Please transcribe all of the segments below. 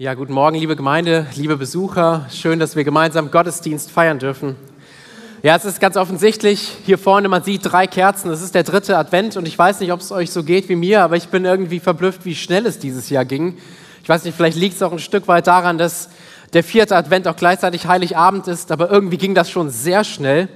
Ja, guten Morgen, liebe Gemeinde, liebe Besucher. Schön, dass wir gemeinsam Gottesdienst feiern dürfen. Ja, es ist ganz offensichtlich, hier vorne, man sieht drei Kerzen. Es ist der dritte Advent und ich weiß nicht, ob es euch so geht wie mir, aber ich bin irgendwie verblüfft, wie schnell es dieses Jahr ging. Ich weiß nicht, vielleicht liegt es auch ein Stück weit daran, dass der vierte Advent auch gleichzeitig Heiligabend ist, aber irgendwie ging das schon sehr schnell.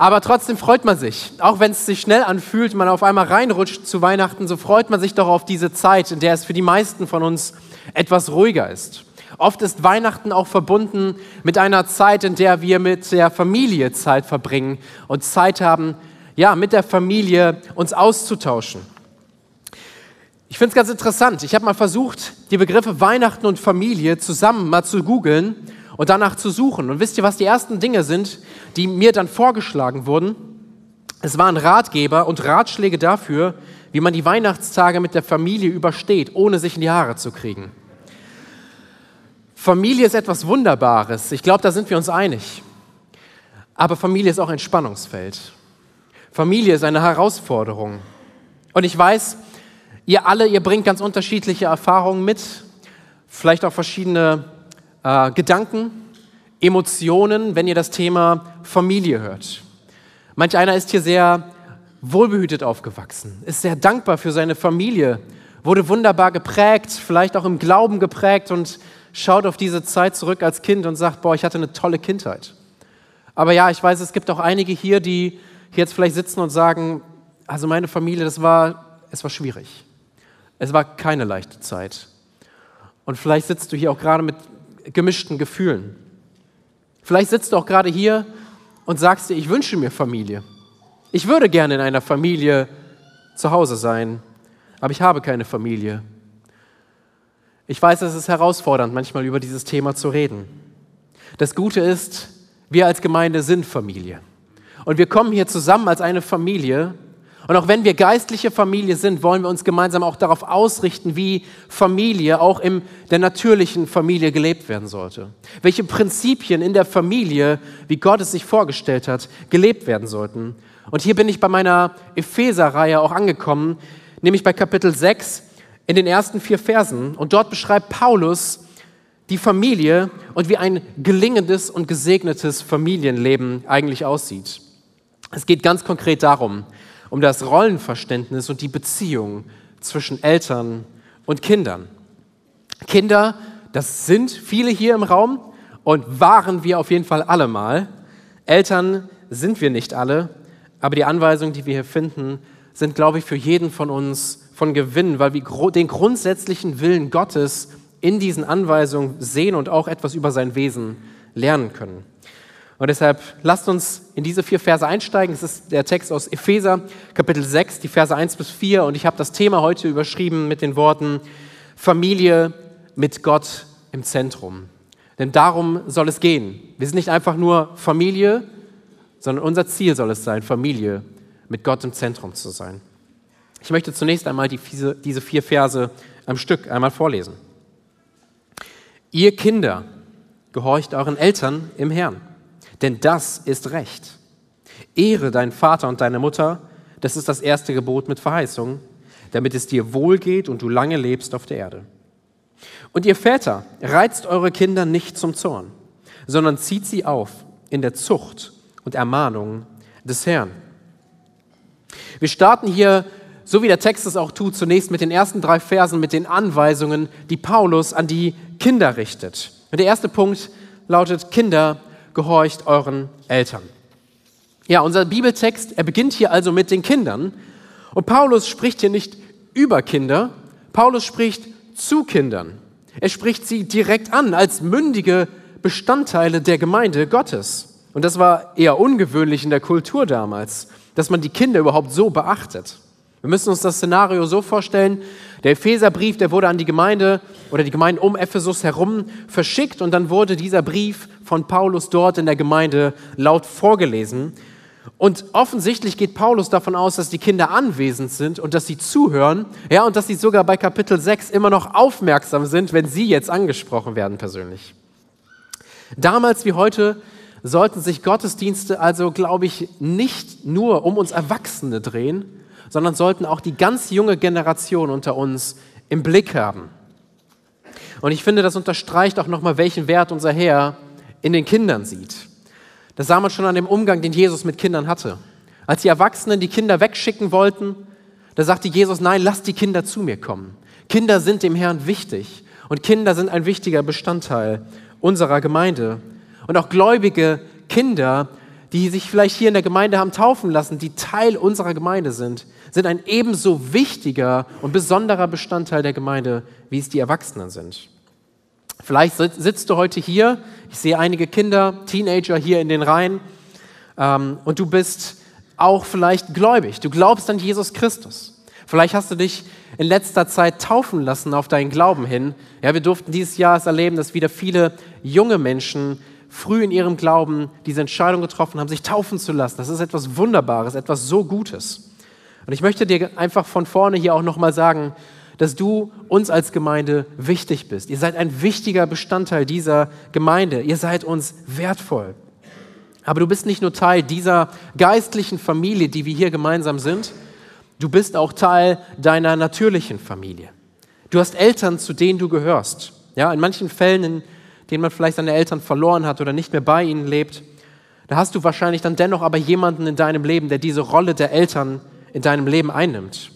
Aber trotzdem freut man sich. Auch wenn es sich schnell anfühlt, man auf einmal reinrutscht zu Weihnachten, so freut man sich doch auf diese Zeit, in der es für die meisten von uns etwas ruhiger ist. Oft ist Weihnachten auch verbunden mit einer Zeit, in der wir mit der Familie Zeit verbringen und Zeit haben, ja, mit der Familie uns auszutauschen. Ich finde es ganz interessant. Ich habe mal versucht, die Begriffe Weihnachten und Familie zusammen mal zu googeln und danach zu suchen. Und wisst ihr, was die ersten Dinge sind, die mir dann vorgeschlagen wurden? Es waren Ratgeber und Ratschläge dafür, wie man die Weihnachtstage mit der Familie übersteht, ohne sich in die Haare zu kriegen. Familie ist etwas Wunderbares. Ich glaube, da sind wir uns einig. Aber Familie ist auch ein Spannungsfeld. Familie ist eine Herausforderung. Und ich weiß, ihr alle, ihr bringt ganz unterschiedliche Erfahrungen mit, vielleicht auch verschiedene äh, Gedanken, Emotionen, wenn ihr das Thema Familie hört. Manch einer ist hier sehr wohlbehütet aufgewachsen, ist sehr dankbar für seine Familie, wurde wunderbar geprägt, vielleicht auch im Glauben geprägt und schaut auf diese Zeit zurück als Kind und sagt, boah, ich hatte eine tolle Kindheit. Aber ja, ich weiß, es gibt auch einige hier, die jetzt vielleicht sitzen und sagen, also meine Familie, das war, es war schwierig. Es war keine leichte Zeit. Und vielleicht sitzt du hier auch gerade mit gemischten Gefühlen. Vielleicht sitzt du auch gerade hier und sagst dir, ich wünsche mir Familie. Ich würde gerne in einer Familie zu Hause sein, aber ich habe keine Familie. Ich weiß, es ist herausfordernd, manchmal über dieses Thema zu reden. Das Gute ist, wir als Gemeinde sind Familie. Und wir kommen hier zusammen als eine Familie. Und auch wenn wir geistliche Familie sind, wollen wir uns gemeinsam auch darauf ausrichten, wie Familie auch in der natürlichen Familie gelebt werden sollte. Welche Prinzipien in der Familie, wie Gott es sich vorgestellt hat, gelebt werden sollten. Und hier bin ich bei meiner Epheser-Reihe auch angekommen, nämlich bei Kapitel 6 in den ersten vier Versen. Und dort beschreibt Paulus die Familie und wie ein gelingendes und gesegnetes Familienleben eigentlich aussieht. Es geht ganz konkret darum, um das Rollenverständnis und die Beziehung zwischen Eltern und Kindern. Kinder, das sind viele hier im Raum und waren wir auf jeden Fall alle mal. Eltern sind wir nicht alle, aber die Anweisungen, die wir hier finden, sind, glaube ich, für jeden von uns von Gewinn, weil wir den grundsätzlichen Willen Gottes in diesen Anweisungen sehen und auch etwas über sein Wesen lernen können. Und deshalb lasst uns in diese vier Verse einsteigen. Es ist der Text aus Epheser, Kapitel 6, die Verse 1 bis 4. Und ich habe das Thema heute überschrieben mit den Worten Familie mit Gott im Zentrum. Denn darum soll es gehen. Wir sind nicht einfach nur Familie, sondern unser Ziel soll es sein, Familie mit Gott im Zentrum zu sein. Ich möchte zunächst einmal die, diese vier Verse am Stück einmal vorlesen. Ihr Kinder, gehorcht euren Eltern im Herrn, denn das ist Recht. Ehre deinen Vater und deine Mutter, das ist das erste Gebot mit Verheißung, damit es dir wohlgeht und du lange lebst auf der Erde. Und ihr Väter, reizt eure Kinder nicht zum Zorn, sondern zieht sie auf in der Zucht und Ermahnung des Herrn. Wir starten hier, so wie der Text es auch tut, zunächst mit den ersten drei Versen, mit den Anweisungen, die Paulus an die Kinder richtet. Und der erste Punkt lautet, Kinder, gehorcht euren Eltern. Ja, unser Bibeltext, er beginnt hier also mit den Kindern. Und Paulus spricht hier nicht über Kinder, Paulus spricht zu Kindern. Er spricht sie direkt an als mündige Bestandteile der Gemeinde Gottes. Und das war eher ungewöhnlich in der Kultur damals, dass man die Kinder überhaupt so beachtet. Wir müssen uns das Szenario so vorstellen, der Epheserbrief, der wurde an die Gemeinde oder die Gemeinde um Ephesus herum verschickt und dann wurde dieser Brief von Paulus dort in der Gemeinde laut vorgelesen. Und offensichtlich geht Paulus davon aus, dass die Kinder anwesend sind und dass sie zuhören, ja, und dass sie sogar bei Kapitel 6 immer noch aufmerksam sind, wenn sie jetzt angesprochen werden persönlich. Damals wie heute sollten sich Gottesdienste also, glaube ich, nicht nur um uns Erwachsene drehen, sondern sollten auch die ganz junge Generation unter uns im Blick haben. Und ich finde, das unterstreicht auch nochmal, welchen Wert unser Herr in den Kindern sieht. Das sah man schon an dem Umgang, den Jesus mit Kindern hatte. Als die Erwachsenen die Kinder wegschicken wollten, da sagte Jesus, nein, lasst die Kinder zu mir kommen. Kinder sind dem Herrn wichtig und Kinder sind ein wichtiger Bestandteil unserer Gemeinde. Und auch gläubige Kinder, die sich vielleicht hier in der Gemeinde haben taufen lassen, die Teil unserer Gemeinde sind, sind ein ebenso wichtiger und besonderer Bestandteil der Gemeinde, wie es die Erwachsenen sind. Vielleicht sitzt du heute hier, ich sehe einige Kinder, Teenager hier in den Reihen, ähm, und du bist auch vielleicht gläubig. Du glaubst an Jesus Christus. Vielleicht hast du dich in letzter Zeit taufen lassen auf deinen Glauben hin. Ja, wir durften dieses Jahr erleben, dass wieder viele junge Menschen früh in ihrem Glauben diese Entscheidung getroffen haben, sich taufen zu lassen. Das ist etwas Wunderbares, etwas so Gutes. Und ich möchte dir einfach von vorne hier auch nochmal sagen, dass du uns als Gemeinde wichtig bist. Ihr seid ein wichtiger Bestandteil dieser Gemeinde. Ihr seid uns wertvoll. Aber du bist nicht nur Teil dieser geistlichen Familie, die wir hier gemeinsam sind, du bist auch Teil deiner natürlichen Familie. Du hast Eltern, zu denen du gehörst. Ja, in manchen Fällen, in denen man vielleicht seine Eltern verloren hat oder nicht mehr bei ihnen lebt, da hast du wahrscheinlich dann dennoch aber jemanden in deinem Leben, der diese Rolle der Eltern in deinem Leben einnimmt.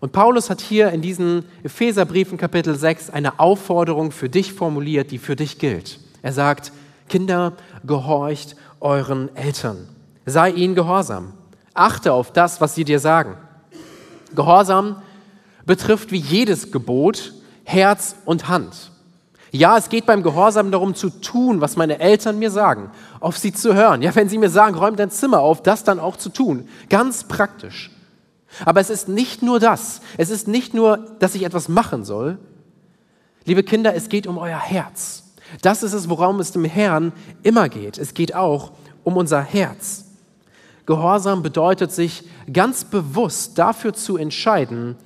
Und Paulus hat hier in diesen Epheserbriefen Kapitel 6 eine Aufforderung für dich formuliert, die für dich gilt. Er sagt, Kinder, gehorcht euren Eltern. Sei ihnen gehorsam. Achte auf das, was sie dir sagen. Gehorsam betrifft wie jedes Gebot Herz und Hand. Ja, es geht beim Gehorsam darum zu tun, was meine Eltern mir sagen, auf sie zu hören. Ja, wenn sie mir sagen, räum dein Zimmer auf, das dann auch zu tun. Ganz praktisch. Aber es ist nicht nur das. Es ist nicht nur, dass ich etwas machen soll. Liebe Kinder, es geht um euer Herz. Das ist es, worum es dem Herrn immer geht. Es geht auch um unser Herz. Gehorsam bedeutet sich ganz bewusst dafür zu entscheiden,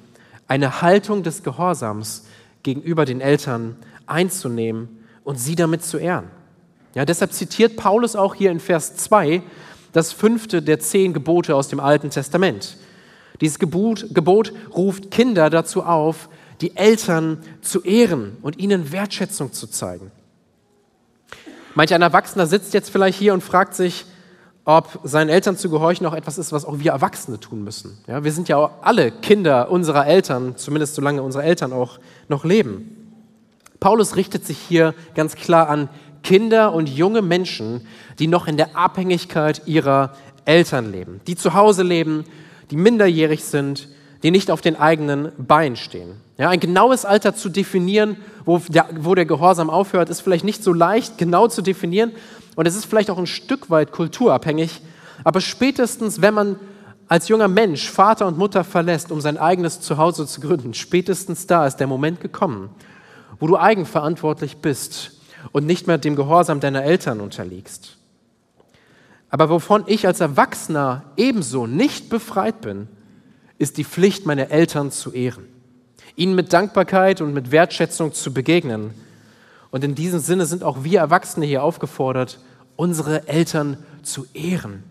eine Haltung des Gehorsams gegenüber den Eltern einzunehmen und sie damit zu ehren. Ja, deshalb zitiert Paulus auch hier in Vers 2 das fünfte der zehn Gebote aus dem Alten Testament. Dieses Gebot, Gebot ruft Kinder dazu auf, die Eltern zu ehren und ihnen Wertschätzung zu zeigen. Manch ein Erwachsener sitzt jetzt vielleicht hier und fragt sich, ob seinen Eltern zu gehorchen auch etwas ist, was auch wir Erwachsene tun müssen. Ja, wir sind ja alle Kinder unserer Eltern, zumindest solange unsere Eltern auch noch leben. Paulus richtet sich hier ganz klar an Kinder und junge Menschen, die noch in der Abhängigkeit ihrer Eltern leben, die zu Hause leben, die minderjährig sind, die nicht auf den eigenen Beinen stehen. Ja, ein genaues Alter zu definieren, wo der, wo der Gehorsam aufhört, ist vielleicht nicht so leicht genau zu definieren und es ist vielleicht auch ein Stück weit kulturabhängig, aber spätestens, wenn man als junger Mensch Vater und Mutter verlässt, um sein eigenes Zuhause zu gründen, spätestens da ist der Moment gekommen, wo du eigenverantwortlich bist und nicht mehr dem Gehorsam deiner Eltern unterliegst. Aber wovon ich als Erwachsener ebenso nicht befreit bin, ist die Pflicht, meine Eltern zu ehren, ihnen mit Dankbarkeit und mit Wertschätzung zu begegnen. Und in diesem Sinne sind auch wir Erwachsene hier aufgefordert, unsere Eltern zu ehren,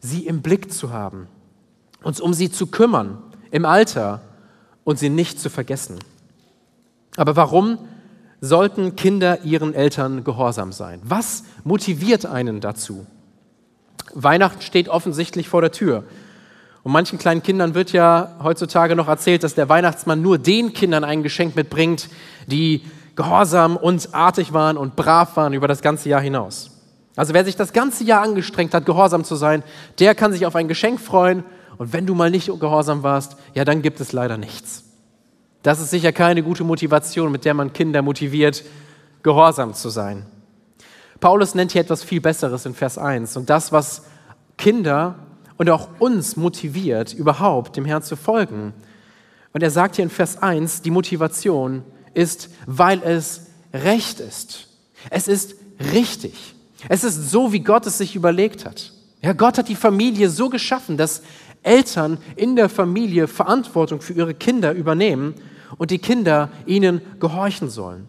sie im Blick zu haben, uns um sie zu kümmern im Alter und sie nicht zu vergessen. Aber warum sollten Kinder ihren Eltern gehorsam sein? Was motiviert einen dazu? Weihnachten steht offensichtlich vor der Tür. Und manchen kleinen Kindern wird ja heutzutage noch erzählt, dass der Weihnachtsmann nur den Kindern ein Geschenk mitbringt, die gehorsam und artig waren und brav waren über das ganze Jahr hinaus. Also wer sich das ganze Jahr angestrengt hat, gehorsam zu sein, der kann sich auf ein Geschenk freuen. Und wenn du mal nicht gehorsam warst, ja, dann gibt es leider nichts. Das ist sicher keine gute Motivation, mit der man Kinder motiviert, gehorsam zu sein. Paulus nennt hier etwas viel Besseres in Vers 1 und das, was Kinder und auch uns motiviert, überhaupt dem Herrn zu folgen. Und er sagt hier in Vers 1, die Motivation ist, weil es recht ist. Es ist richtig. Es ist so, wie Gott es sich überlegt hat. Ja, Gott hat die Familie so geschaffen, dass Eltern in der Familie Verantwortung für ihre Kinder übernehmen und die Kinder ihnen gehorchen sollen.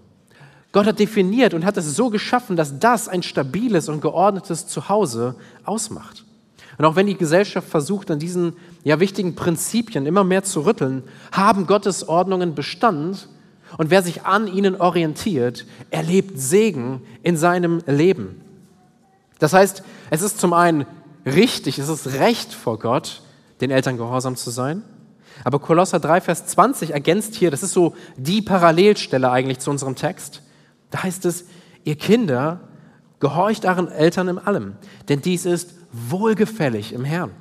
Gott hat definiert und hat es so geschaffen, dass das ein stabiles und geordnetes Zuhause ausmacht. Und auch wenn die Gesellschaft versucht, an diesen ja, wichtigen Prinzipien immer mehr zu rütteln, haben Gottes Ordnungen Bestand, Und wer sich an ihnen orientiert, erlebt Segen in seinem Leben. Das heißt, es ist zum einen richtig, es ist recht vor Gott, den Eltern gehorsam zu sein. Aber Kolosser 3, Vers 20 ergänzt hier, das ist so die Parallelstelle eigentlich zu unserem Text. Da heißt es, ihr Kinder, gehorcht euren Eltern in allem, denn dies ist wohlgefällig im Herrn.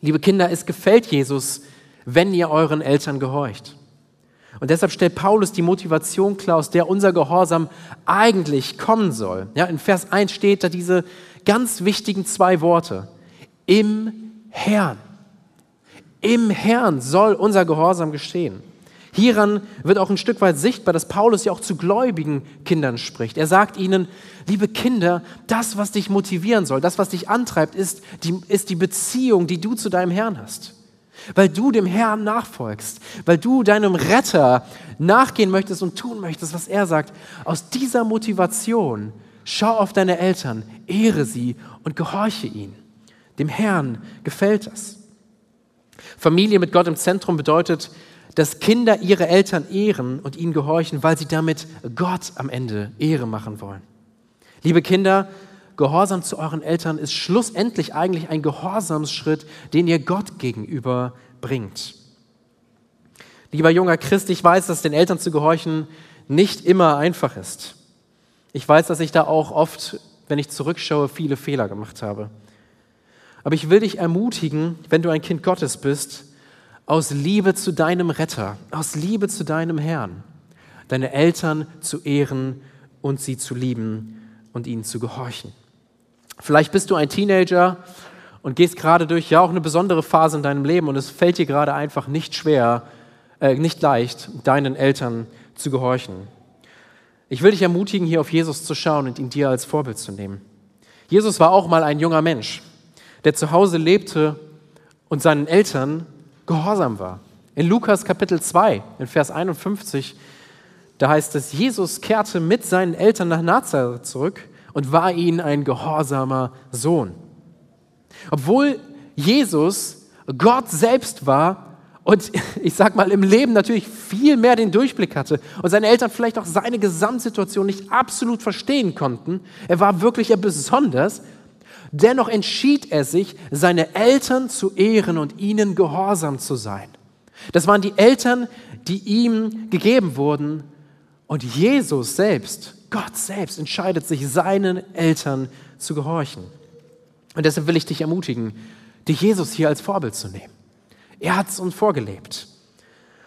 Liebe Kinder, es gefällt Jesus, wenn ihr euren Eltern gehorcht. Und deshalb stellt Paulus die Motivation klar, aus der unser Gehorsam eigentlich kommen soll. Ja, in Vers 1 steht da diese ganz wichtigen zwei Worte. Im Herrn. Im Herrn soll unser Gehorsam geschehen. Hieran wird auch ein Stück weit sichtbar, dass Paulus ja auch zu gläubigen Kindern spricht. Er sagt ihnen, liebe Kinder, das, was dich motivieren soll, das, was dich antreibt, ist die, ist die Beziehung, die du zu deinem Herrn hast weil du dem Herrn nachfolgst, weil du deinem Retter nachgehen möchtest und tun möchtest, was er sagt. Aus dieser Motivation schau auf deine Eltern, ehre sie und gehorche ihnen. Dem Herrn gefällt das. Familie mit Gott im Zentrum bedeutet, dass Kinder ihre Eltern ehren und ihnen gehorchen, weil sie damit Gott am Ende Ehre machen wollen. Liebe Kinder, Gehorsam zu euren Eltern ist schlussendlich eigentlich ein Gehorsamsschritt, den ihr Gott gegenüber bringt. Lieber junger Christ, ich weiß, dass den Eltern zu gehorchen nicht immer einfach ist. Ich weiß, dass ich da auch oft, wenn ich zurückschaue, viele Fehler gemacht habe. Aber ich will dich ermutigen, wenn du ein Kind Gottes bist, aus Liebe zu deinem Retter, aus Liebe zu deinem Herrn, deine Eltern zu ehren und sie zu lieben und ihnen zu gehorchen. Vielleicht bist du ein Teenager und gehst gerade durch ja auch eine besondere Phase in deinem Leben und es fällt dir gerade einfach nicht schwer, äh, nicht leicht, deinen Eltern zu gehorchen. Ich will dich ermutigen, hier auf Jesus zu schauen und ihn dir als Vorbild zu nehmen. Jesus war auch mal ein junger Mensch, der zu Hause lebte und seinen Eltern gehorsam war. In Lukas Kapitel 2, in Vers 51, da heißt es, Jesus kehrte mit seinen Eltern nach Nazareth zurück und war ihnen ein gehorsamer Sohn. Obwohl Jesus Gott selbst war und ich sag mal im Leben natürlich viel mehr den Durchblick hatte und seine Eltern vielleicht auch seine Gesamtsituation nicht absolut verstehen konnten, er war wirklich ja besonders, dennoch entschied er sich, seine Eltern zu ehren und ihnen gehorsam zu sein. Das waren die Eltern, die ihm gegeben wurden und Jesus selbst Gott selbst entscheidet sich, seinen Eltern zu gehorchen. Und deshalb will ich dich ermutigen, dich Jesus hier als Vorbild zu nehmen. Er hat es uns vorgelebt.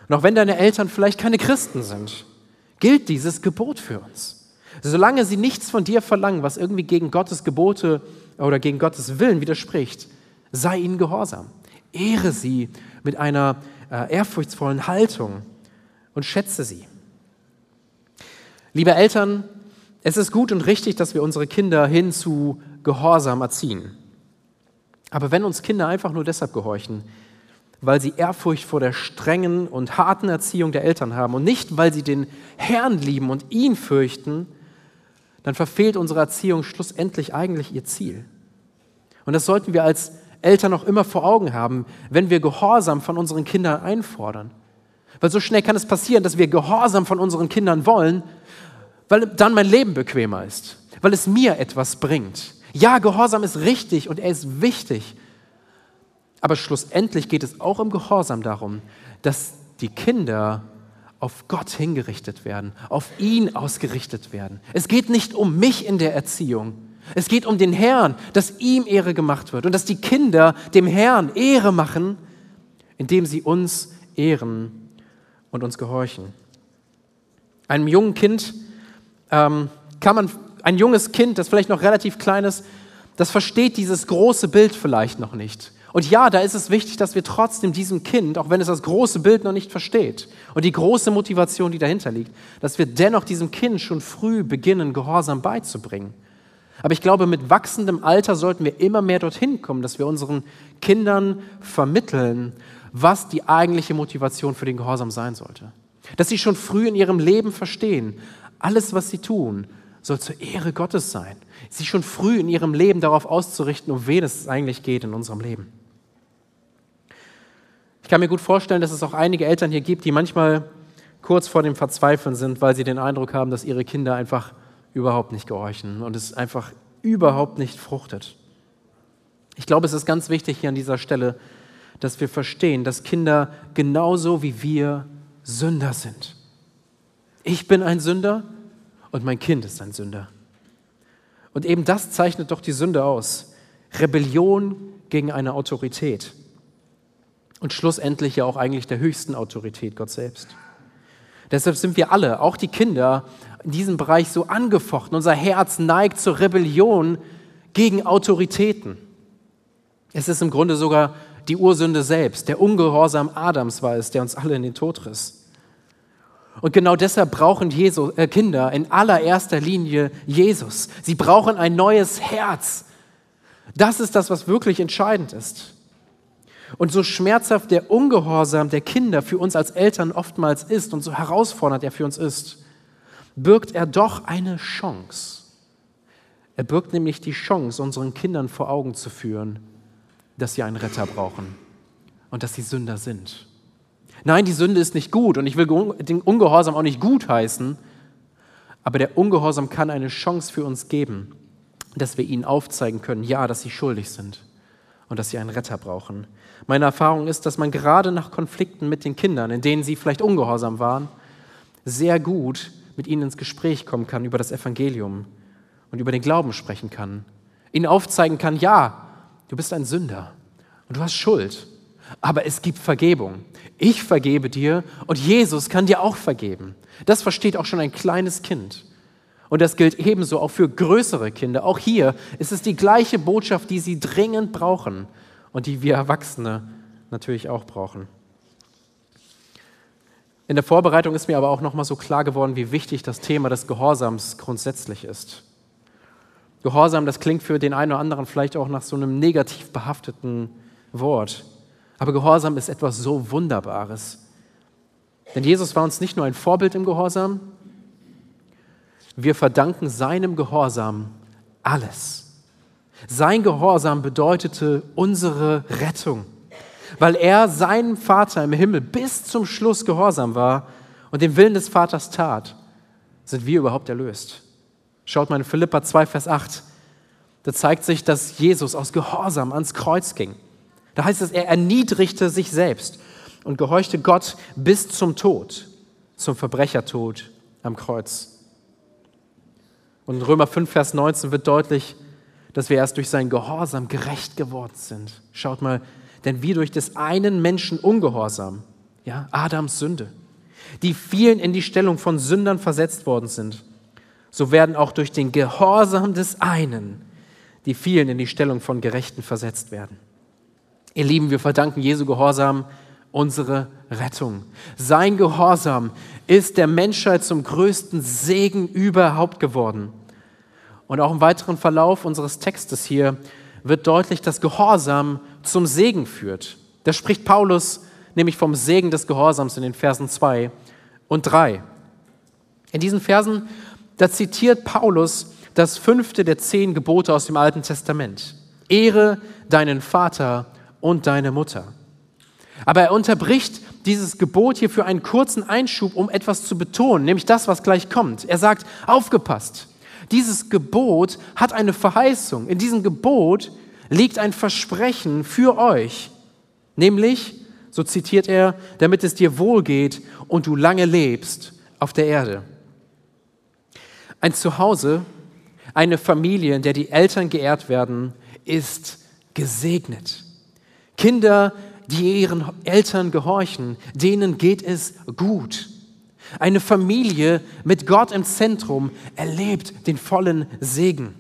Und auch wenn deine Eltern vielleicht keine Christen sind, gilt dieses Gebot für uns. Solange sie nichts von dir verlangen, was irgendwie gegen Gottes Gebote oder gegen Gottes Willen widerspricht, sei ihnen gehorsam. Ehre sie mit einer äh, ehrfurchtsvollen Haltung und schätze sie. Liebe Eltern, es ist gut und richtig, dass wir unsere Kinder hin zu Gehorsam erziehen. Aber wenn uns Kinder einfach nur deshalb gehorchen, weil sie Ehrfurcht vor der strengen und harten Erziehung der Eltern haben und nicht, weil sie den Herrn lieben und ihn fürchten, dann verfehlt unsere Erziehung schlussendlich eigentlich ihr Ziel. Und das sollten wir als Eltern auch immer vor Augen haben, wenn wir Gehorsam von unseren Kindern einfordern. Weil so schnell kann es passieren, dass wir Gehorsam von unseren Kindern wollen, weil dann mein Leben bequemer ist, weil es mir etwas bringt. Ja, Gehorsam ist richtig und er ist wichtig. Aber schlussendlich geht es auch im Gehorsam darum, dass die Kinder auf Gott hingerichtet werden, auf ihn ausgerichtet werden. Es geht nicht um mich in der Erziehung. Es geht um den Herrn, dass ihm Ehre gemacht wird und dass die Kinder dem Herrn Ehre machen, indem sie uns ehren und uns gehorchen. Einem jungen Kind ähm, kann man ein junges Kind, das vielleicht noch relativ klein ist, das versteht dieses große Bild vielleicht noch nicht. Und ja, da ist es wichtig, dass wir trotzdem diesem Kind, auch wenn es das große Bild noch nicht versteht und die große Motivation, die dahinter liegt, dass wir dennoch diesem Kind schon früh beginnen, Gehorsam beizubringen. Aber ich glaube, mit wachsendem Alter sollten wir immer mehr dorthin kommen, dass wir unseren Kindern vermitteln, was die eigentliche Motivation für den Gehorsam sein sollte. Dass sie schon früh in ihrem Leben verstehen, alles, was sie tun, soll zur Ehre Gottes sein. Sie schon früh in ihrem Leben darauf auszurichten, um wen es eigentlich geht in unserem Leben. Ich kann mir gut vorstellen, dass es auch einige Eltern hier gibt, die manchmal kurz vor dem Verzweifeln sind, weil sie den Eindruck haben, dass ihre Kinder einfach überhaupt nicht gehorchen und es einfach überhaupt nicht fruchtet. Ich glaube, es ist ganz wichtig hier an dieser Stelle, dass wir verstehen, dass Kinder genauso wie wir Sünder sind. Ich bin ein Sünder und mein Kind ist ein Sünder. Und eben das zeichnet doch die Sünde aus. Rebellion gegen eine Autorität. Und schlussendlich ja auch eigentlich der höchsten Autorität, Gott selbst. Deshalb sind wir alle, auch die Kinder, in diesem Bereich so angefochten. Unser Herz neigt zur Rebellion gegen Autoritäten. Es ist im Grunde sogar die Ursünde selbst. Der Ungehorsam Adams war es, der uns alle in den Tod riss. Und genau deshalb brauchen Jesus, äh, Kinder in allererster Linie Jesus. Sie brauchen ein neues Herz. Das ist das, was wirklich entscheidend ist. Und so schmerzhaft der Ungehorsam der Kinder für uns als Eltern oftmals ist und so herausfordernd er für uns ist, birgt er doch eine Chance. Er birgt nämlich die Chance, unseren Kindern vor Augen zu führen, dass sie einen Retter brauchen und dass sie Sünder sind. Nein, die Sünde ist nicht gut und ich will den Ungehorsam auch nicht gut heißen, aber der Ungehorsam kann eine Chance für uns geben, dass wir ihnen aufzeigen können, ja, dass sie schuldig sind und dass sie einen Retter brauchen. Meine Erfahrung ist, dass man gerade nach Konflikten mit den Kindern, in denen sie vielleicht ungehorsam waren, sehr gut mit ihnen ins Gespräch kommen kann über das Evangelium und über den Glauben sprechen kann. Ihnen aufzeigen kann, ja, du bist ein Sünder und du hast Schuld, aber es gibt Vergebung. Ich vergebe dir und Jesus kann dir auch vergeben. Das versteht auch schon ein kleines Kind. Und das gilt ebenso auch für größere Kinder. Auch hier ist es die gleiche Botschaft, die sie dringend brauchen und die wir Erwachsene natürlich auch brauchen. In der Vorbereitung ist mir aber auch nochmal so klar geworden, wie wichtig das Thema des Gehorsams grundsätzlich ist. Gehorsam, das klingt für den einen oder anderen vielleicht auch nach so einem negativ behafteten Wort. Aber Gehorsam ist etwas so Wunderbares. Denn Jesus war uns nicht nur ein Vorbild im Gehorsam, wir verdanken seinem Gehorsam alles. Sein Gehorsam bedeutete unsere Rettung. Weil er seinem Vater im Himmel bis zum Schluss gehorsam war und den Willen des Vaters tat, sind wir überhaupt erlöst. Schaut mal in Philippa 2, Vers 8. Da zeigt sich, dass Jesus aus Gehorsam ans Kreuz ging. Da heißt es, er erniedrigte sich selbst und gehorchte Gott bis zum Tod, zum Verbrechertod am Kreuz. Und in Römer 5, Vers 19 wird deutlich, dass wir erst durch seinen Gehorsam gerecht geworden sind. Schaut mal, denn wie durch des einen Menschen Ungehorsam, ja, Adams Sünde, die vielen in die Stellung von Sündern versetzt worden sind, so werden auch durch den Gehorsam des einen die vielen in die Stellung von Gerechten versetzt werden. Ihr Lieben, wir verdanken Jesu Gehorsam unsere Rettung. Sein Gehorsam ist der Menschheit zum größten Segen überhaupt geworden. Und auch im weiteren Verlauf unseres Textes hier wird deutlich, dass Gehorsam zum Segen führt. Da spricht Paulus nämlich vom Segen des Gehorsams in den Versen 2 und 3. In diesen Versen, da zitiert Paulus das fünfte der zehn Gebote aus dem Alten Testament. Ehre deinen Vater und deine Mutter. Aber er unterbricht dieses Gebot hier für einen kurzen Einschub, um etwas zu betonen, nämlich das, was gleich kommt. Er sagt, aufgepasst, dieses Gebot hat eine Verheißung. In diesem Gebot liegt ein Versprechen für euch, nämlich, so zitiert er, damit es dir wohlgeht und du lange lebst auf der Erde. Ein Zuhause, eine Familie, in der die Eltern geehrt werden, ist gesegnet. Kinder, die ihren Eltern gehorchen, denen geht es gut. Eine Familie mit Gott im Zentrum erlebt den vollen Segen.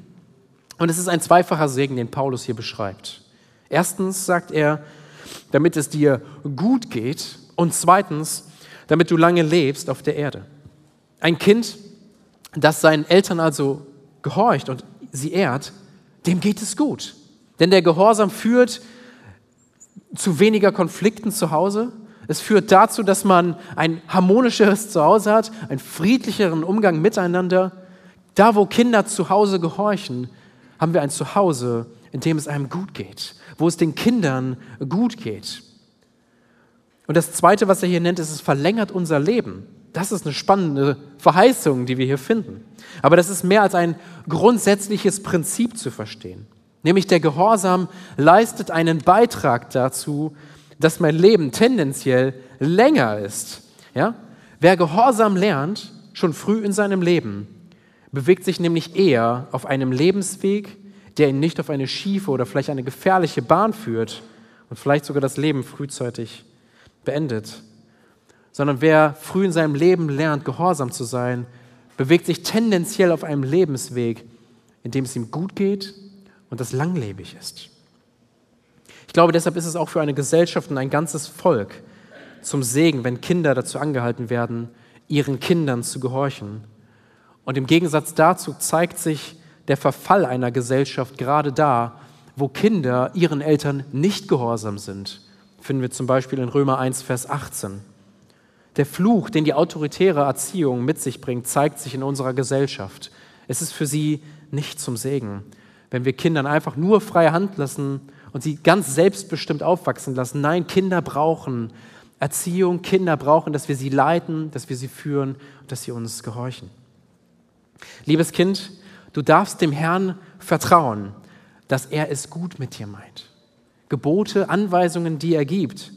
Und es ist ein zweifacher Segen, den Paulus hier beschreibt. Erstens sagt er, damit es dir gut geht und zweitens, damit du lange lebst auf der Erde. Ein Kind, das seinen Eltern also gehorcht und sie ehrt, dem geht es gut. Denn der Gehorsam führt zu weniger Konflikten zu Hause, es führt dazu, dass man ein harmonischeres Zuhause hat, einen friedlicheren Umgang miteinander. Da, wo Kinder zu Hause gehorchen, haben wir ein Zuhause, in dem es einem gut geht, wo es den Kindern gut geht. Und das Zweite, was er hier nennt, ist, es verlängert unser Leben. Das ist eine spannende Verheißung, die wir hier finden. Aber das ist mehr als ein grundsätzliches Prinzip zu verstehen. Nämlich der Gehorsam leistet einen Beitrag dazu, dass mein Leben tendenziell länger ist. Ja? Wer Gehorsam lernt, schon früh in seinem Leben, bewegt sich nämlich eher auf einem Lebensweg, der ihn nicht auf eine schiefe oder vielleicht eine gefährliche Bahn führt und vielleicht sogar das Leben frühzeitig beendet, sondern wer früh in seinem Leben lernt, gehorsam zu sein, bewegt sich tendenziell auf einem Lebensweg, in dem es ihm gut geht und das langlebig ist. Ich glaube, deshalb ist es auch für eine Gesellschaft und ein ganzes Volk zum Segen, wenn Kinder dazu angehalten werden, ihren Kindern zu gehorchen. Und im Gegensatz dazu zeigt sich der Verfall einer Gesellschaft gerade da, wo Kinder ihren Eltern nicht gehorsam sind. Finden wir zum Beispiel in Römer 1, Vers 18. Der Fluch, den die autoritäre Erziehung mit sich bringt, zeigt sich in unserer Gesellschaft. Es ist für sie nicht zum Segen. Wenn wir Kindern einfach nur freie Hand lassen und sie ganz selbstbestimmt aufwachsen lassen. Nein, Kinder brauchen Erziehung, Kinder brauchen, dass wir sie leiten, dass wir sie führen und dass sie uns gehorchen. Liebes Kind, du darfst dem Herrn vertrauen, dass er es gut mit dir meint. Gebote, Anweisungen, die er gibt,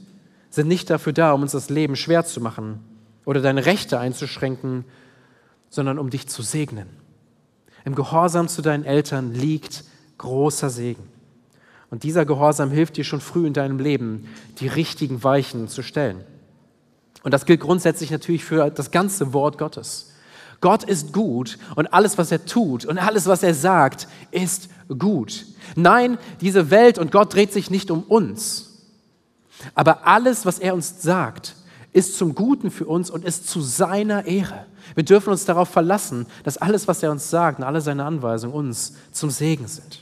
sind nicht dafür da, um uns das Leben schwer zu machen oder deine Rechte einzuschränken, sondern um dich zu segnen. Im Gehorsam zu deinen Eltern liegt großer Segen. Und dieser Gehorsam hilft dir schon früh in deinem Leben, die richtigen Weichen zu stellen. Und das gilt grundsätzlich natürlich für das ganze Wort Gottes. Gott ist gut und alles, was er tut und alles, was er sagt, ist gut. Nein, diese Welt und Gott dreht sich nicht um uns. Aber alles, was er uns sagt, ist zum Guten für uns und ist zu seiner Ehre. Wir dürfen uns darauf verlassen, dass alles, was er uns sagt und alle seine Anweisungen uns zum Segen sind.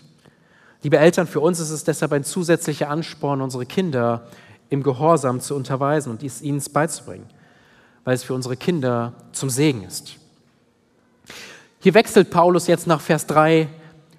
Liebe Eltern, für uns ist es deshalb ein zusätzlicher Ansporn, unsere Kinder im Gehorsam zu unterweisen und es ihnen beizubringen, weil es für unsere Kinder zum Segen ist. Hier wechselt Paulus jetzt nach Vers 3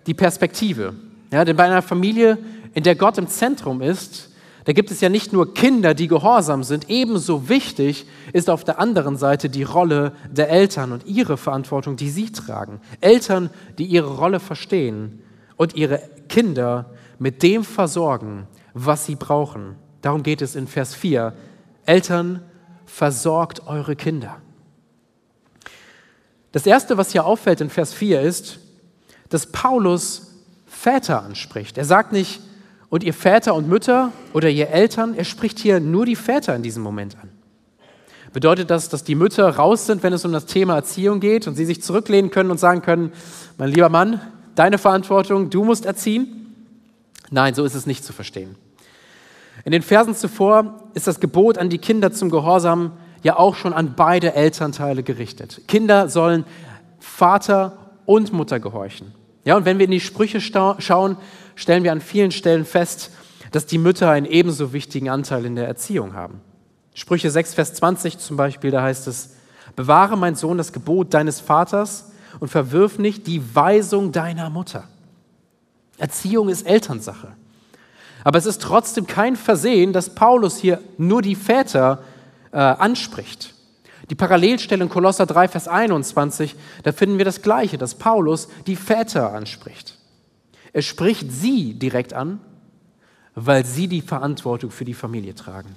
die Perspektive. Ja, denn bei einer Familie, in der Gott im Zentrum ist, da gibt es ja nicht nur Kinder, die gehorsam sind, ebenso wichtig ist auf der anderen Seite die Rolle der Eltern und ihre Verantwortung, die sie tragen. Eltern, die ihre Rolle verstehen und ihre Kinder mit dem versorgen, was sie brauchen. Darum geht es in Vers 4. Eltern, versorgt eure Kinder. Das Erste, was hier auffällt in Vers 4 ist, dass Paulus Väter anspricht. Er sagt nicht, und ihr Väter und Mütter oder ihr Eltern, er spricht hier nur die Väter in diesem Moment an. Bedeutet das, dass die Mütter raus sind, wenn es um das Thema Erziehung geht und sie sich zurücklehnen können und sagen können, mein lieber Mann, deine Verantwortung, du musst erziehen? Nein, so ist es nicht zu verstehen. In den Versen zuvor ist das Gebot an die Kinder zum Gehorsam ja auch schon an beide Elternteile gerichtet. Kinder sollen Vater und Mutter gehorchen. Ja, und wenn wir in die Sprüche schauen, stellen wir an vielen Stellen fest, dass die Mütter einen ebenso wichtigen Anteil in der Erziehung haben. Sprüche 6, Vers 20 zum Beispiel, da heißt es, bewahre mein Sohn das Gebot deines Vaters und verwirf nicht die Weisung deiner Mutter. Erziehung ist Elternsache. Aber es ist trotzdem kein Versehen, dass Paulus hier nur die Väter äh, anspricht. Die Parallelstelle in Kolosser 3, Vers 21, da finden wir das Gleiche, dass Paulus die Väter anspricht. Er spricht sie direkt an, weil sie die Verantwortung für die Familie tragen.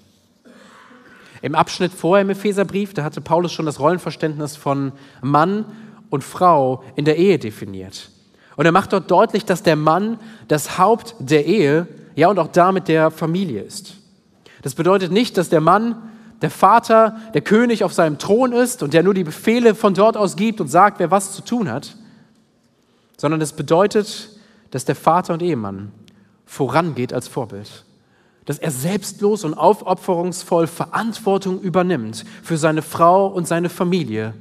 Im Abschnitt vorher im Epheserbrief, da hatte Paulus schon das Rollenverständnis von Mann und Frau in der Ehe definiert. Und er macht dort deutlich, dass der Mann das Haupt der Ehe, ja und auch damit der Familie ist. Das bedeutet nicht, dass der Mann der Vater, der König auf seinem Thron ist und der nur die Befehle von dort aus gibt und sagt, wer was zu tun hat, sondern es bedeutet, dass der Vater und Ehemann vorangeht als Vorbild. Dass er selbstlos und aufopferungsvoll Verantwortung übernimmt für seine Frau und seine Familie,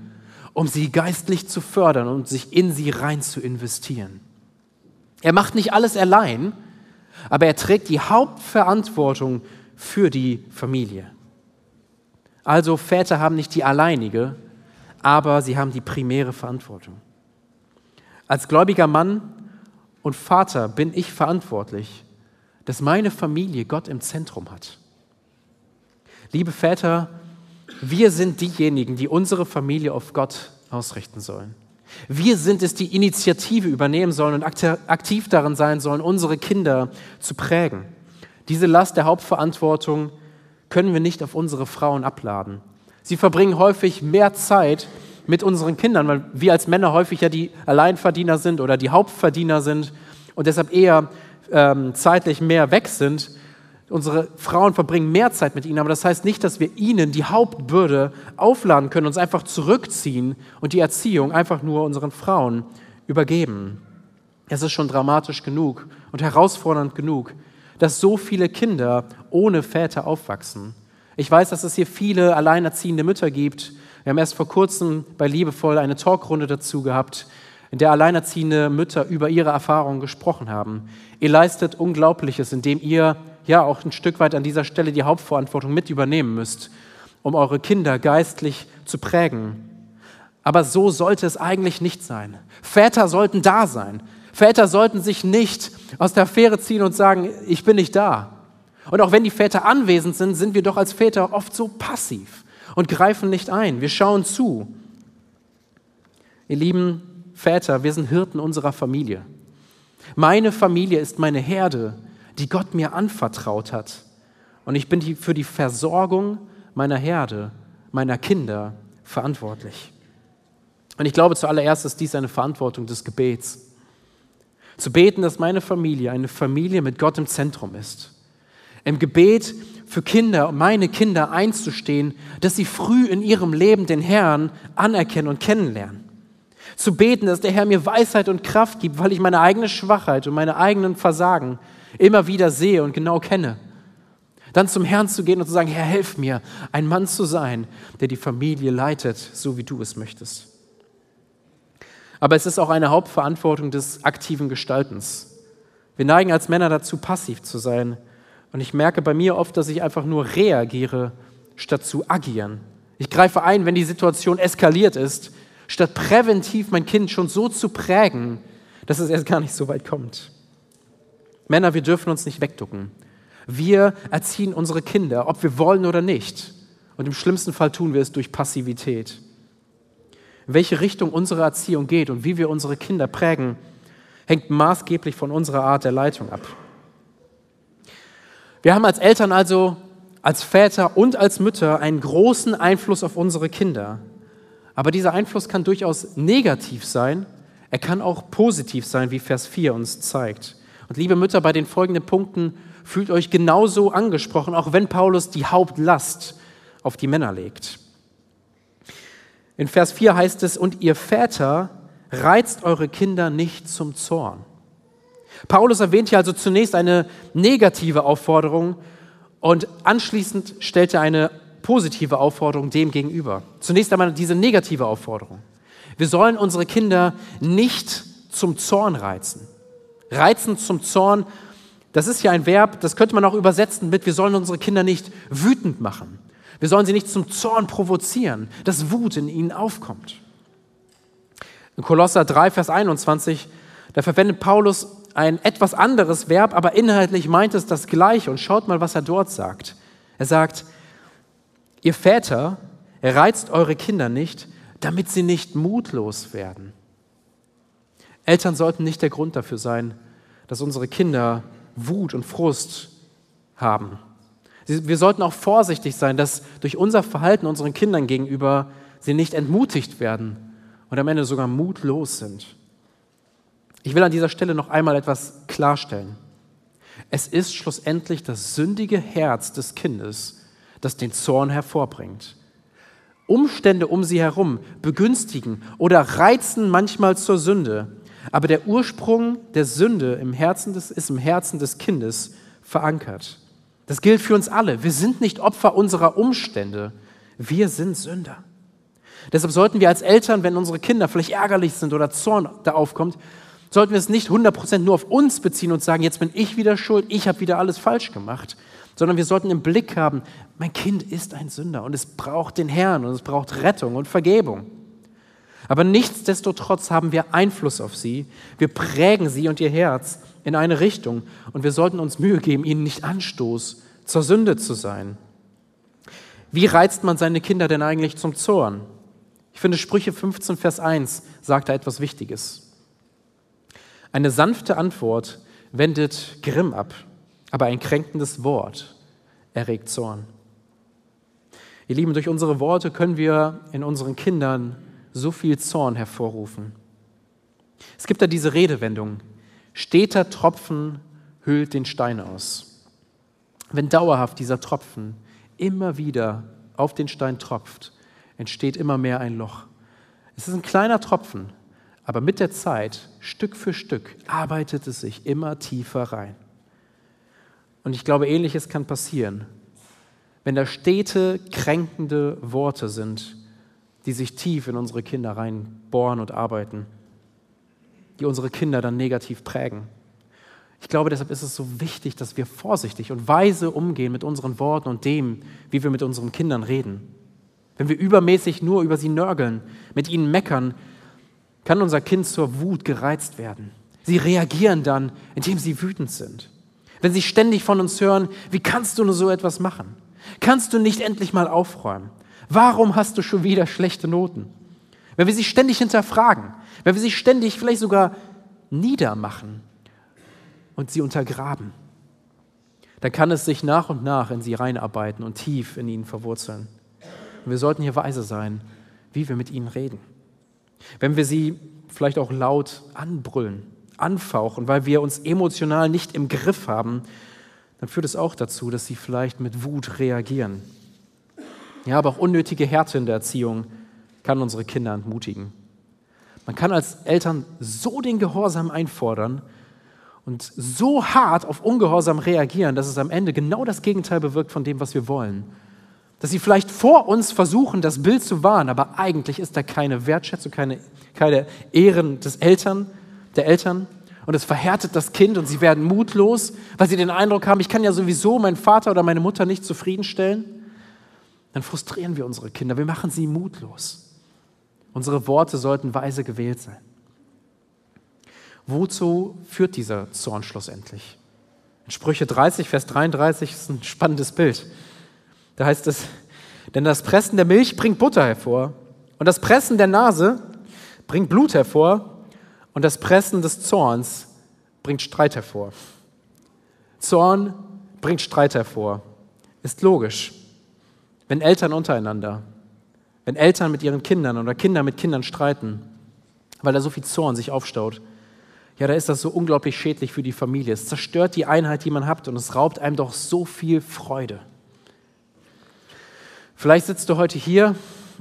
um sie geistlich zu fördern und sich in sie rein zu investieren. Er macht nicht alles allein, aber er trägt die Hauptverantwortung für die Familie. Also Väter haben nicht die alleinige, aber sie haben die primäre Verantwortung. Als gläubiger Mann und Vater bin ich verantwortlich, dass meine Familie Gott im Zentrum hat. Liebe Väter, Wir sind diejenigen, die unsere Familie auf Gott ausrichten sollen. Wir sind es, die Initiative übernehmen sollen und aktiv darin sein sollen, unsere Kinder zu prägen. Diese Last der Hauptverantwortung können wir nicht auf unsere Frauen abladen. Sie verbringen häufig mehr Zeit mit unseren Kindern, weil wir als Männer häufig ja die Alleinverdiener sind oder die Hauptverdiener sind und deshalb eher ähm, zeitlich mehr weg sind. Unsere Frauen verbringen mehr Zeit mit ihnen, aber das heißt nicht, dass wir ihnen die Hauptbürde aufladen können, uns einfach zurückziehen und die Erziehung einfach nur unseren Frauen übergeben. Es ist schon dramatisch genug und herausfordernd genug, dass so viele Kinder ohne Väter aufwachsen. Ich weiß, dass es hier viele alleinerziehende Mütter gibt. Wir haben erst vor kurzem bei Liebevoll eine Talkrunde dazu gehabt, in der alleinerziehende Mütter über ihre Erfahrungen gesprochen haben. Ihr leistet Unglaubliches, indem ihr ja auch ein Stück weit an dieser Stelle die Hauptverantwortung mit übernehmen müsst, um eure Kinder geistlich zu prägen. Aber so sollte es eigentlich nicht sein. Väter sollten da sein. Väter sollten sich nicht aus der Affäre ziehen und sagen, ich bin nicht da. Und auch wenn die Väter anwesend sind, sind wir doch als Väter oft so passiv und greifen nicht ein. Wir schauen zu. Ihr Lieben, Väter, wir sind Hirten unserer Familie. Meine Familie ist meine Herde, die Gott mir anvertraut hat. Und ich bin für die Versorgung meiner Herde, meiner Kinder verantwortlich. Und ich glaube zuallererst ist dies eine Verantwortung des Gebets. Zu beten, dass meine Familie eine Familie mit Gott im Zentrum ist. Im Gebet für Kinder, meine Kinder einzustehen, dass sie früh in ihrem Leben den Herrn anerkennen und kennenlernen. Zu beten, dass der Herr mir Weisheit und Kraft gibt, weil ich meine eigene Schwachheit und meine eigenen Versagen immer wieder sehe und genau kenne. Dann zum Herrn zu gehen und zu sagen, Herr, helf mir, ein Mann zu sein, der die Familie leitet, so wie du es möchtest. Aber es ist auch eine Hauptverantwortung des aktiven Gestaltens. Wir neigen als Männer dazu, passiv zu sein. Und ich merke bei mir oft, dass ich einfach nur reagiere, statt zu agieren. Ich greife ein, wenn die Situation eskaliert ist statt präventiv mein Kind schon so zu prägen, dass es erst gar nicht so weit kommt. Männer, wir dürfen uns nicht wegducken. Wir erziehen unsere Kinder, ob wir wollen oder nicht. Und im schlimmsten Fall tun wir es durch Passivität. Welche Richtung unsere Erziehung geht und wie wir unsere Kinder prägen, hängt maßgeblich von unserer Art der Leitung ab. Wir haben als Eltern also, als Väter und als Mütter einen großen Einfluss auf unsere Kinder. Aber dieser Einfluss kann durchaus negativ sein. Er kann auch positiv sein, wie Vers 4 uns zeigt. Und liebe Mütter, bei den folgenden Punkten fühlt euch genauso angesprochen, auch wenn Paulus die Hauptlast auf die Männer legt. In Vers 4 heißt es, und ihr Väter reizt eure Kinder nicht zum Zorn. Paulus erwähnt hier also zunächst eine negative Aufforderung und anschließend stellt er eine positive Aufforderung dem gegenüber. Zunächst einmal diese negative Aufforderung. Wir sollen unsere Kinder nicht zum Zorn reizen. Reizen zum Zorn, das ist ja ein Verb, das könnte man auch übersetzen mit, wir sollen unsere Kinder nicht wütend machen. Wir sollen sie nicht zum Zorn provozieren, dass Wut in ihnen aufkommt. In Kolosser 3, Vers 21, da verwendet Paulus ein etwas anderes Verb, aber inhaltlich meint es das Gleiche. Und schaut mal, was er dort sagt. Er sagt, Ihr Väter, reizt eure Kinder nicht, damit sie nicht mutlos werden. Eltern sollten nicht der Grund dafür sein, dass unsere Kinder Wut und Frust haben. Wir sollten auch vorsichtig sein, dass durch unser Verhalten unseren Kindern gegenüber sie nicht entmutigt werden und am Ende sogar mutlos sind. Ich will an dieser Stelle noch einmal etwas klarstellen. Es ist schlussendlich das sündige Herz des Kindes, das den Zorn hervorbringt. Umstände um sie herum begünstigen oder reizen manchmal zur Sünde, aber der Ursprung der Sünde im Herzen des, ist im Herzen des Kindes verankert. Das gilt für uns alle. Wir sind nicht Opfer unserer Umstände, wir sind Sünder. Deshalb sollten wir als Eltern, wenn unsere Kinder vielleicht ärgerlich sind oder Zorn da aufkommt, sollten wir es nicht 100% nur auf uns beziehen und sagen, jetzt bin ich wieder schuld, ich habe wieder alles falsch gemacht, sondern wir sollten im Blick haben, mein Kind ist ein Sünder und es braucht den Herrn und es braucht Rettung und Vergebung. Aber nichtsdestotrotz haben wir Einfluss auf sie, wir prägen sie und ihr Herz in eine Richtung und wir sollten uns Mühe geben, ihnen nicht Anstoß zur Sünde zu sein. Wie reizt man seine Kinder denn eigentlich zum Zorn? Ich finde, Sprüche 15, Vers 1 sagt da etwas Wichtiges. Eine sanfte Antwort wendet Grimm ab, aber ein kränkendes Wort erregt Zorn. Ihr Lieben, durch unsere Worte können wir in unseren Kindern so viel Zorn hervorrufen. Es gibt da diese Redewendung, steter Tropfen hüllt den Stein aus. Wenn dauerhaft dieser Tropfen immer wieder auf den Stein tropft, entsteht immer mehr ein Loch. Es ist ein kleiner Tropfen, aber mit der Zeit, Stück für Stück, arbeitet es sich immer tiefer rein. Und ich glaube, ähnliches kann passieren, wenn da stete, kränkende Worte sind, die sich tief in unsere Kinder reinbohren und arbeiten, die unsere Kinder dann negativ prägen. Ich glaube, deshalb ist es so wichtig, dass wir vorsichtig und weise umgehen mit unseren Worten und dem, wie wir mit unseren Kindern reden. Wenn wir übermäßig nur über sie nörgeln, mit ihnen meckern, kann unser Kind zur Wut gereizt werden. Sie reagieren dann, indem sie wütend sind. Wenn sie ständig von uns hören, wie kannst du nur so etwas machen? Kannst du nicht endlich mal aufräumen? Warum hast du schon wieder schlechte Noten? Wenn wir sie ständig hinterfragen, wenn wir sie ständig vielleicht sogar niedermachen und sie untergraben, dann kann es sich nach und nach in sie reinarbeiten und tief in ihnen verwurzeln. Und wir sollten hier weise sein, wie wir mit ihnen reden. Wenn wir sie vielleicht auch laut anbrüllen, anfauchen, weil wir uns emotional nicht im Griff haben, dann führt es auch dazu, dass sie vielleicht mit Wut reagieren. Ja, aber auch unnötige Härte in der Erziehung kann unsere Kinder entmutigen. Man kann als Eltern so den Gehorsam einfordern und so hart auf Ungehorsam reagieren, dass es am Ende genau das Gegenteil bewirkt von dem, was wir wollen dass sie vielleicht vor uns versuchen, das Bild zu wahren, aber eigentlich ist da keine Wertschätzung, keine, keine Ehren des Eltern, der Eltern. Und es verhärtet das Kind und sie werden mutlos, weil sie den Eindruck haben, ich kann ja sowieso meinen Vater oder meine Mutter nicht zufriedenstellen. Dann frustrieren wir unsere Kinder, wir machen sie mutlos. Unsere Worte sollten weise gewählt sein. Wozu führt dieser Zorn schlussendlich? In Sprüche 30, Vers 33 ist ein spannendes Bild. Da heißt es, denn das Pressen der Milch bringt Butter hervor und das Pressen der Nase bringt Blut hervor und das Pressen des Zorns bringt Streit hervor. Zorn bringt Streit hervor. Ist logisch. Wenn Eltern untereinander, wenn Eltern mit ihren Kindern oder Kinder mit Kindern streiten, weil da so viel Zorn sich aufstaut, ja, da ist das so unglaublich schädlich für die Familie. Es zerstört die Einheit, die man hat und es raubt einem doch so viel Freude. Vielleicht sitzt du heute hier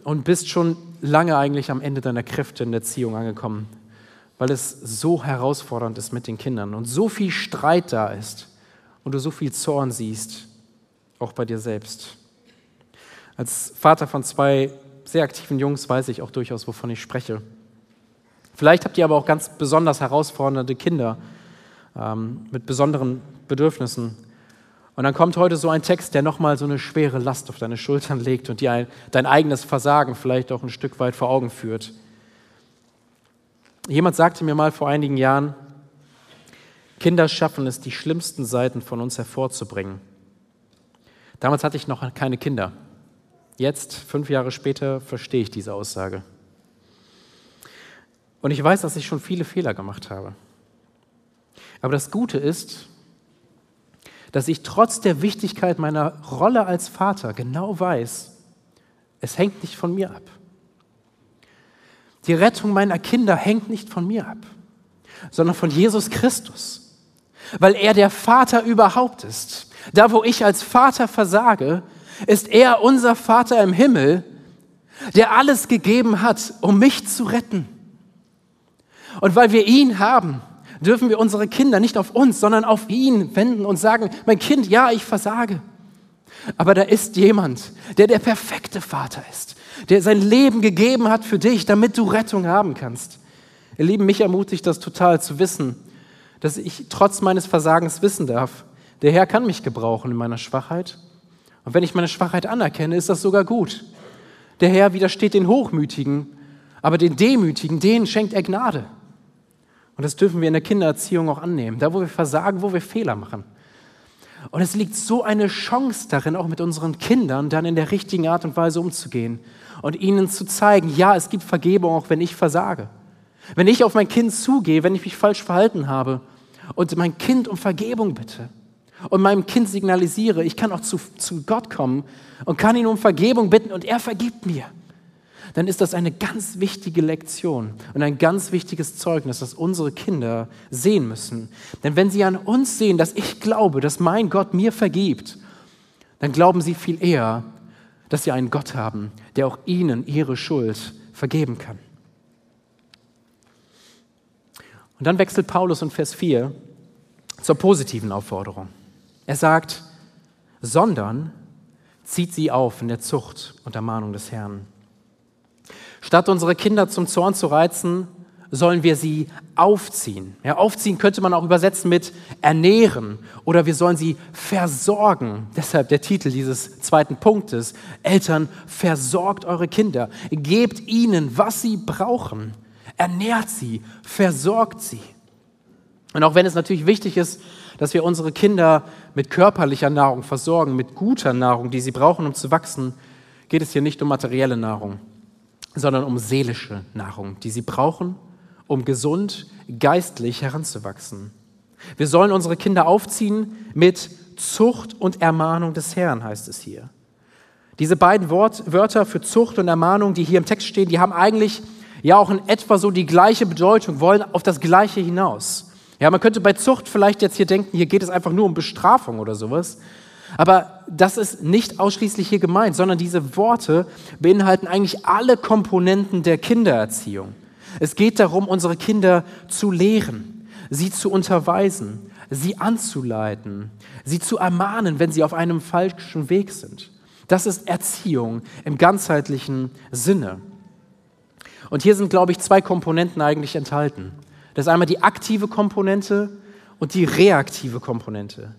und bist schon lange eigentlich am Ende deiner Kräfte in der Erziehung angekommen, weil es so herausfordernd ist mit den Kindern und so viel Streit da ist und du so viel Zorn siehst, auch bei dir selbst. Als Vater von zwei sehr aktiven Jungs weiß ich auch durchaus, wovon ich spreche. Vielleicht habt ihr aber auch ganz besonders herausfordernde Kinder ähm, mit besonderen Bedürfnissen. Und dann kommt heute so ein Text, der nochmal so eine schwere Last auf deine Schultern legt und dir ein, dein eigenes Versagen vielleicht auch ein Stück weit vor Augen führt. Jemand sagte mir mal vor einigen Jahren, Kinder schaffen es, die schlimmsten Seiten von uns hervorzubringen. Damals hatte ich noch keine Kinder. Jetzt, fünf Jahre später, verstehe ich diese Aussage. Und ich weiß, dass ich schon viele Fehler gemacht habe. Aber das Gute ist, dass ich trotz der Wichtigkeit meiner Rolle als Vater genau weiß, es hängt nicht von mir ab. Die Rettung meiner Kinder hängt nicht von mir ab, sondern von Jesus Christus, weil er der Vater überhaupt ist. Da, wo ich als Vater versage, ist er unser Vater im Himmel, der alles gegeben hat, um mich zu retten. Und weil wir ihn haben, dürfen wir unsere Kinder nicht auf uns, sondern auf ihn wenden und sagen, mein Kind, ja, ich versage. Aber da ist jemand, der der perfekte Vater ist, der sein Leben gegeben hat für dich, damit du Rettung haben kannst. Ihr Lieben, mich ermutigt das total zu wissen, dass ich trotz meines Versagens wissen darf, der Herr kann mich gebrauchen in meiner Schwachheit. Und wenn ich meine Schwachheit anerkenne, ist das sogar gut. Der Herr widersteht den Hochmütigen, aber den Demütigen, denen schenkt er Gnade. Und das dürfen wir in der Kindererziehung auch annehmen. Da, wo wir versagen, wo wir Fehler machen. Und es liegt so eine Chance darin, auch mit unseren Kindern dann in der richtigen Art und Weise umzugehen und ihnen zu zeigen, ja, es gibt Vergebung, auch wenn ich versage. Wenn ich auf mein Kind zugehe, wenn ich mich falsch verhalten habe und mein Kind um Vergebung bitte und meinem Kind signalisiere, ich kann auch zu, zu Gott kommen und kann ihn um Vergebung bitten und er vergibt mir, dann ist das eine ganz wichtige Lektion und ein ganz wichtiges Zeugnis, das unsere Kinder sehen müssen. Denn wenn sie an uns sehen, dass ich glaube, dass mein Gott mir vergibt, dann glauben sie viel eher, dass sie einen Gott haben, der auch ihnen ihre Schuld vergeben kann. Und dann wechselt Paulus in Vers 4 zur positiven Aufforderung. Er sagt, sondern zieht sie auf in der Zucht und Ermahnung des Herrn. Statt unsere Kinder zum Zorn zu reizen, sollen wir sie aufziehen. Ja, aufziehen könnte man auch übersetzen mit ernähren oder wir sollen sie versorgen. Deshalb der Titel dieses zweiten Punktes. Eltern, versorgt eure Kinder. Gebt ihnen, was sie brauchen. Ernährt sie, versorgt sie. Und auch wenn es natürlich wichtig ist, dass wir unsere Kinder mit körperlicher Nahrung versorgen, mit guter Nahrung, die sie brauchen, um zu wachsen, geht es hier nicht um materielle Nahrung, sondern um seelische Nahrung, die sie brauchen, um gesund, geistlich heranzuwachsen. Wir sollen unsere Kinder aufziehen mit Zucht und Ermahnung des Herrn, heißt es hier. Diese beiden Wort, Wörter für Zucht und Ermahnung, die hier im Text stehen, die haben eigentlich ja auch in etwa so die gleiche Bedeutung, wollen auf das Gleiche hinaus. Ja, man könnte bei Zucht vielleicht jetzt hier denken, hier geht es einfach nur um Bestrafung oder sowas. Aber das ist nicht ausschließlich hier gemeint, sondern diese Worte beinhalten eigentlich alle Komponenten der Kindererziehung. Es geht darum, unsere Kinder zu lehren, sie zu unterweisen, sie anzuleiten, sie zu ermahnen, wenn sie auf einem falschen Weg sind. Das ist Erziehung im ganzheitlichen Sinne. Und hier sind, glaube ich, zwei Komponenten eigentlich enthalten. Das ist einmal die aktive Komponente und die reaktive Komponente.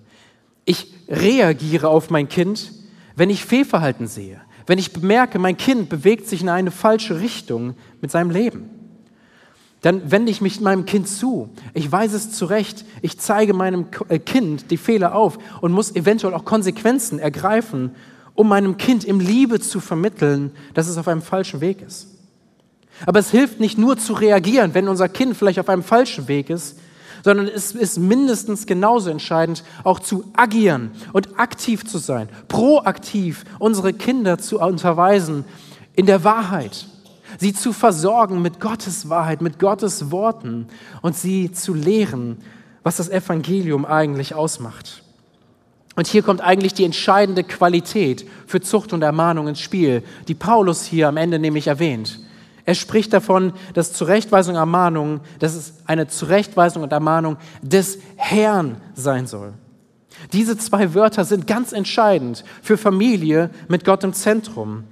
Ich reagiere auf mein Kind, wenn ich Fehlverhalten sehe, wenn ich bemerke, mein Kind bewegt sich in eine falsche Richtung mit seinem Leben. Dann wende ich mich meinem Kind zu. Ich weise es zurecht. Ich zeige meinem äh, Kind die Fehler auf und muss eventuell auch Konsequenzen ergreifen, um meinem Kind im Liebe zu vermitteln, dass es auf einem falschen Weg ist. Aber es hilft nicht nur zu reagieren, wenn unser Kind vielleicht auf einem falschen Weg ist, sondern es ist mindestens genauso entscheidend, auch zu agieren und aktiv zu sein, proaktiv unsere Kinder zu unterweisen in der Wahrheit, sie zu versorgen mit Gottes Wahrheit, mit Gottes Worten und sie zu lehren, was das Evangelium eigentlich ausmacht. Und hier kommt eigentlich die entscheidende Qualität für Zucht und Ermahnung ins Spiel, die Paulus hier am Ende nämlich erwähnt. Er spricht davon, dass Zurechtweisung und Ermahnung, dass es eine Zurechtweisung und Ermahnung des Herrn sein soll. Diese zwei Wörter sind ganz entscheidend für Familie mit Gott im Zentrum,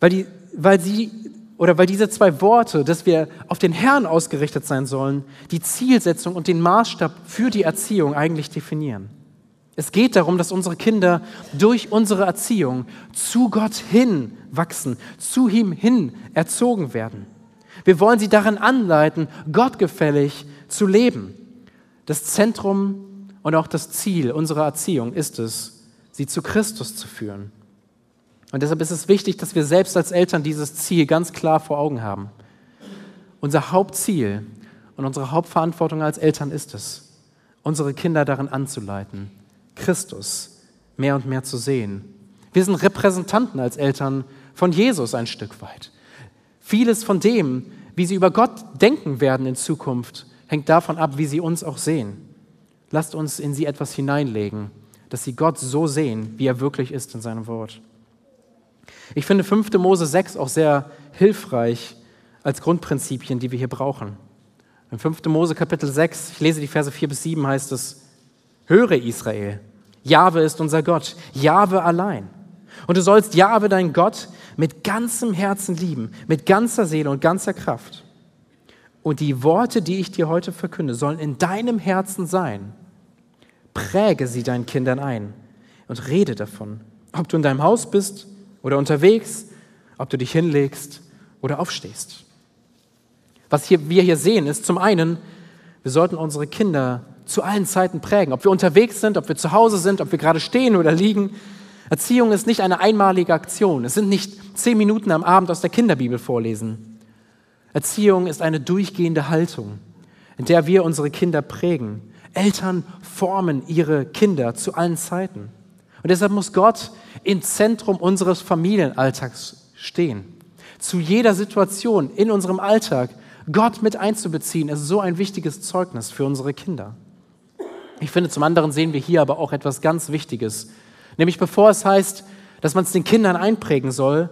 weil, die, weil sie oder weil diese zwei Worte, dass wir auf den Herrn ausgerichtet sein sollen, die Zielsetzung und den Maßstab für die Erziehung eigentlich definieren. Es geht darum, dass unsere Kinder durch unsere Erziehung zu Gott hin wachsen, zu ihm hin erzogen werden. Wir wollen sie darin anleiten, gottgefällig zu leben. Das Zentrum und auch das Ziel unserer Erziehung ist es, sie zu Christus zu führen. Und deshalb ist es wichtig, dass wir selbst als Eltern dieses Ziel ganz klar vor Augen haben. Unser Hauptziel und unsere Hauptverantwortung als Eltern ist es, unsere Kinder darin anzuleiten, Christus mehr und mehr zu sehen. Wir sind Repräsentanten als Eltern von Jesus ein Stück weit. Vieles von dem, wie sie über Gott denken werden in Zukunft, hängt davon ab, wie sie uns auch sehen. Lasst uns in sie etwas hineinlegen, dass sie Gott so sehen, wie er wirklich ist in seinem Wort. Ich finde 5. Mose 6 auch sehr hilfreich als Grundprinzipien, die wir hier brauchen. In 5. Mose Kapitel 6, ich lese die Verse 4 bis 7, heißt es, Höre Israel, Jahwe ist unser Gott, Jahwe allein. Und du sollst Jahwe, dein Gott, mit ganzem Herzen lieben, mit ganzer Seele und ganzer Kraft. Und die Worte, die ich dir heute verkünde, sollen in deinem Herzen sein. Präge sie deinen Kindern ein und rede davon, ob du in deinem Haus bist oder unterwegs, ob du dich hinlegst oder aufstehst. Was hier, wir hier sehen, ist zum einen, wir sollten unsere Kinder zu allen Zeiten prägen. Ob wir unterwegs sind, ob wir zu Hause sind, ob wir gerade stehen oder liegen. Erziehung ist nicht eine einmalige Aktion. Es sind nicht zehn Minuten am Abend aus der Kinderbibel vorlesen. Erziehung ist eine durchgehende Haltung, in der wir unsere Kinder prägen. Eltern formen ihre Kinder zu allen Zeiten. Und deshalb muss Gott im Zentrum unseres Familienalltags stehen. Zu jeder Situation in unserem Alltag Gott mit einzubeziehen, ist so ein wichtiges Zeugnis für unsere Kinder. Ich finde, zum anderen sehen wir hier aber auch etwas ganz Wichtiges. Nämlich bevor es heißt, dass man es den Kindern einprägen soll,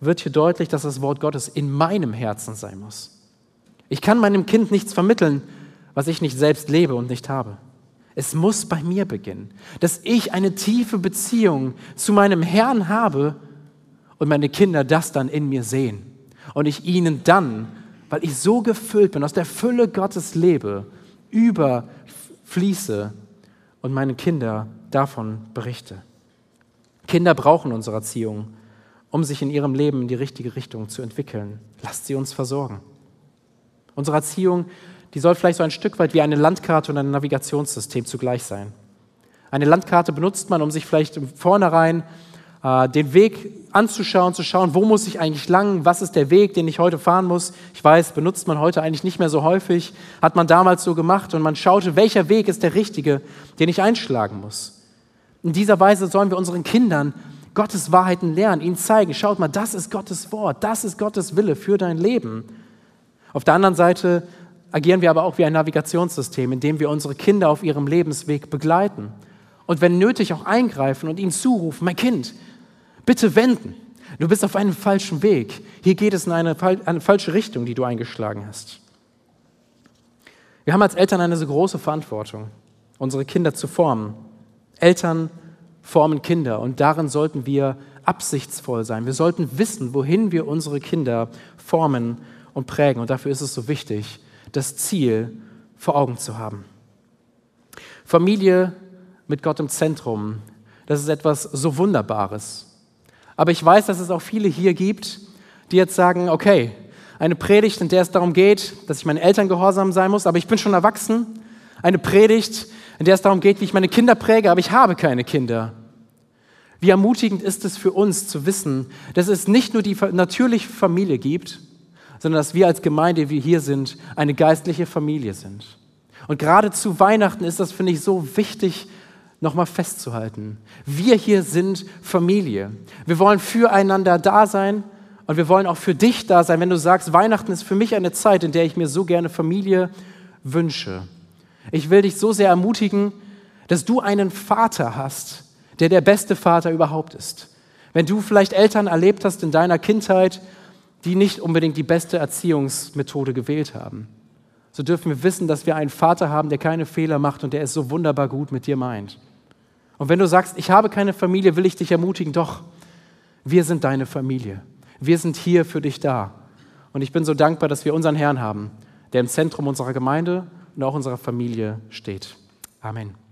wird hier deutlich, dass das Wort Gottes in meinem Herzen sein muss. Ich kann meinem Kind nichts vermitteln, was ich nicht selbst lebe und nicht habe. Es muss bei mir beginnen, dass ich eine tiefe Beziehung zu meinem Herrn habe und meine Kinder das dann in mir sehen. Und ich ihnen dann, weil ich so gefüllt bin, aus der Fülle Gottes lebe, überfließe und meine Kinder davon berichte. Kinder brauchen unsere Erziehung, um sich in ihrem Leben in die richtige Richtung zu entwickeln. Lasst sie uns versorgen. Unsere Erziehung, die soll vielleicht so ein Stück weit wie eine Landkarte und ein Navigationssystem zugleich sein. Eine Landkarte benutzt man, um sich vielleicht im Vornherein äh, den Weg anzuschauen, zu schauen, wo muss ich eigentlich lang, was ist der Weg, den ich heute fahren muss. Ich weiß, benutzt man heute eigentlich nicht mehr so häufig, hat man damals so gemacht und man schaute, welcher Weg ist der richtige, den ich einschlagen muss. In dieser Weise sollen wir unseren Kindern Gottes Wahrheiten lernen, ihnen zeigen, schaut mal, das ist Gottes Wort, das ist Gottes Wille für dein Leben. Auf der anderen Seite agieren wir aber auch wie ein Navigationssystem, in dem wir unsere Kinder auf ihrem Lebensweg begleiten und wenn nötig auch eingreifen und ihnen zurufen, mein Kind, bitte wenden. Du bist auf einem falschen Weg. Hier geht es in eine, eine falsche Richtung, die du eingeschlagen hast. Wir haben als Eltern eine so große Verantwortung, unsere Kinder zu formen. Eltern formen Kinder und darin sollten wir absichtsvoll sein. Wir sollten wissen, wohin wir unsere Kinder formen und prägen. Und dafür ist es so wichtig, das Ziel vor Augen zu haben. Familie mit Gott im Zentrum, das ist etwas so Wunderbares. Aber ich weiß, dass es auch viele hier gibt, die jetzt sagen, okay, eine Predigt, in der es darum geht, dass ich meinen Eltern gehorsam sein muss, aber ich bin schon erwachsen. Eine Predigt, in der es darum geht, wie ich meine Kinder präge, aber ich habe keine Kinder. Wie ermutigend ist es für uns zu wissen, dass es nicht nur die natürliche Familie gibt, sondern dass wir als Gemeinde, wie hier sind, eine geistliche Familie sind. Und gerade zu Weihnachten ist das, finde ich, so wichtig, nochmal festzuhalten. Wir hier sind Familie. Wir wollen füreinander da sein und wir wollen auch für dich da sein, wenn du sagst, Weihnachten ist für mich eine Zeit, in der ich mir so gerne Familie wünsche. Ich will dich so sehr ermutigen, dass du einen Vater hast, der der beste Vater überhaupt ist. Wenn du vielleicht Eltern erlebt hast in deiner Kindheit, die nicht unbedingt die beste Erziehungsmethode gewählt haben, so dürfen wir wissen, dass wir einen Vater haben, der keine Fehler macht und der es so wunderbar gut mit dir meint. Und wenn du sagst, ich habe keine Familie, will ich dich ermutigen, doch, wir sind deine Familie. Wir sind hier für dich da. Und ich bin so dankbar, dass wir unseren Herrn haben, der im Zentrum unserer Gemeinde und auch unserer Familie steht. Amen.